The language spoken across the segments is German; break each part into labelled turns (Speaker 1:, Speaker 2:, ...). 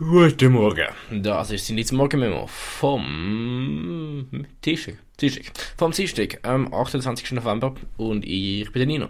Speaker 1: Guten Morgen. Das ist die Morgenmemo vom Tischig. Tischig. Vom Dienstag, am 28. November und ich bin der Nino.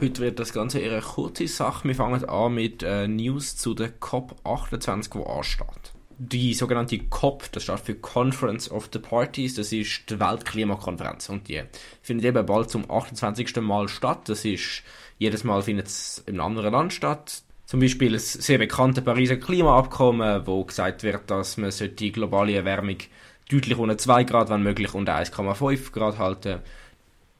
Speaker 1: Heute wird das Ganze eher eine kurze Sache. Wir fangen an mit äh, News zu der COP28, die ansteht. Die sogenannte COP, das steht für Conference of the Parties, das ist die Weltklimakonferenz und die findet eben bald zum 28. Mal statt. Das ist, jedes Mal findet es in einem anderen Land statt zum Beispiel das sehr bekannte Pariser Klimaabkommen, wo gesagt wird, dass man die globale Erwärmung deutlich unter 2 Grad, wenn möglich, unter 1,5 Grad halten.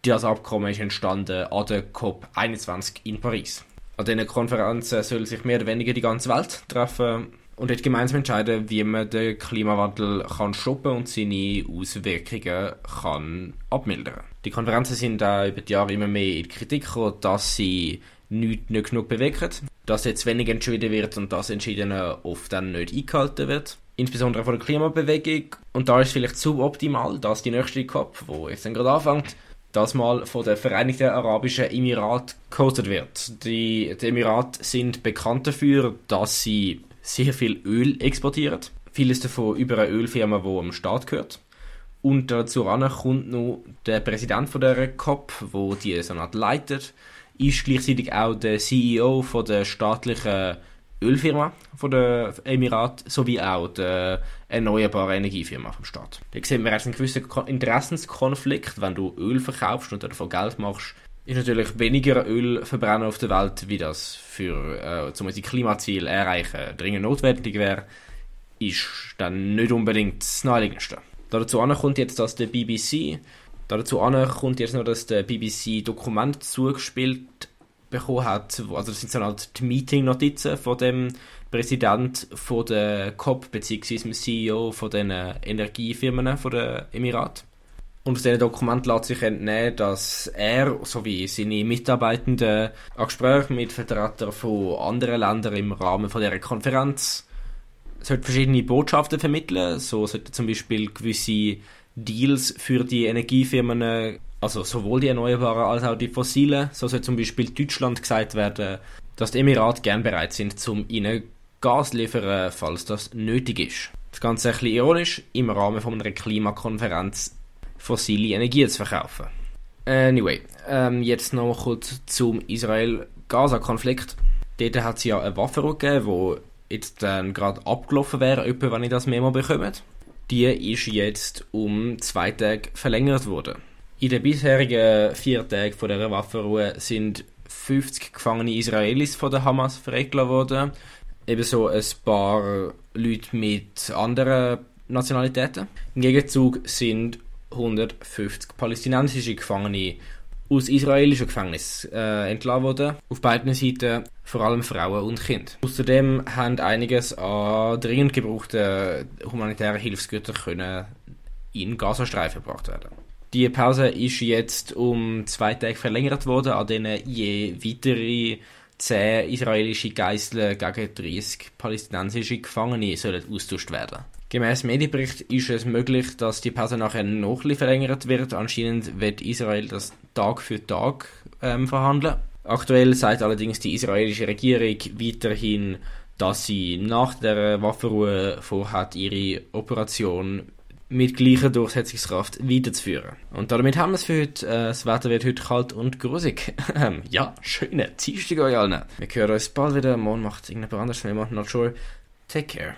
Speaker 1: Das Abkommen ist entstanden an der COP21 in Paris. An diesen Konferenzen soll sich mehr oder weniger die ganze Welt treffen und dort gemeinsam entscheiden, wie man den Klimawandel kann stoppen und seine Auswirkungen kann abmildern. Die Konferenzen sind auch über die Jahre immer mehr in Kritik gekommen, dass sie nichts nicht genug bewegen, dass jetzt wenig entschieden wird und das Entschiedene oft dann nicht eingehalten wird. Insbesondere von der Klimabewegung. Und da ist es vielleicht suboptimal, dass die nächste COP, wo jetzt dann gerade anfängt, das mal von den Vereinigten Arabischen Emiraten gehostet wird. Die, die Emirate sind bekannt dafür, dass sie sehr viel Öl exportieren. Vieles davon über eine Ölfirma, die am Staat gehört. Und dazu kommt noch der Präsident von der COP, wo die so leitet ist gleichzeitig auch der CEO von der staatlichen Ölfirma von der Emirat sowie auch der erneuerbaren Energiefirma vom Staat. Da sehen wir einen gewissen Interessenskonflikt, wenn du Öl verkaufst und davon Geld machst, ist natürlich weniger Öl verbrennen auf der Welt, wie das für äh, zum Beispiel Klimaziel erreichen dringend notwendig wäre, ist dann nicht unbedingt das naheliegendste. Dazu kommt jetzt, dass der BBC Dazu kommt jetzt noch, dass der BBC Dokument zugespielt bekommen hat. Also das sind so halt die Meeting-Notizen von dem Präsident von der COP bzw. dem CEO von den Energiefirmen von der Emirat. Und aus diesem Dokument lässt sich entnehmen, dass er sowie seine Mitarbeitenden an Gesprächen mit Vertretern von anderen Ländern im Rahmen von dieser Konferenz verschiedene Botschaften vermitteln. So sollte zum Beispiel gewisse Deals für die Energiefirmen, also sowohl die erneuerbaren als auch die fossilen. So soll zum Beispiel Deutschland gesagt werden, dass die Emirate gern bereit sind, um ihnen Gas liefern, falls das nötig ist. Das Ganze ein bisschen ironisch, im Rahmen von einer Klimakonferenz fossile Energie zu verkaufen. Anyway, ähm, jetzt noch kurz zum Israel-Gaza-Konflikt. Dort hat es ja eine Waffe gegeben, die jetzt dann gerade abgelaufen wäre, wenn ich das Memo bekomme die ist jetzt um zwei Tage verlängert worden. In den bisherigen vier Tagen von dieser Waffenruhe sind 50 gefangene Israelis von der Hamas freigelassen worden. Ebenso ein paar Leute mit anderen Nationalitäten. Im Gegenzug sind 150 palästinensische Gefangene aus israelischen Gefängnissen äh, entlassen worden. Auf beiden Seiten vor allem Frauen und Kinder. Außerdem haben einiges an dringend gebrauchten humanitären Hilfsgütern können in Gazastreifen gebracht werden. Die Pause ist jetzt um zwei Tage verlängert worden, an denen je weitere zehn israelische Geiseln gegen 30 palästinensische Gefangene sollen austauscht werden. Gemäß Medienbericht ist es möglich, dass die Pause nachher noch verlängert wird. Anscheinend wird Israel das Tag für Tag ähm, verhandeln. Aktuell sagt allerdings die israelische Regierung weiterhin, dass sie nach der Waffenruhe vorhat, ihre Operation mit gleicher Durchsetzungskraft weiterzuführen. Und damit haben wir es für heute. Äh, das Wetter wird heute kalt und grusig. Ähm, ja, schöne Dienstag euch allen. Wir hören uns bald wieder. Morgen macht irgendjemand anders. Wir machen not sure. Take care.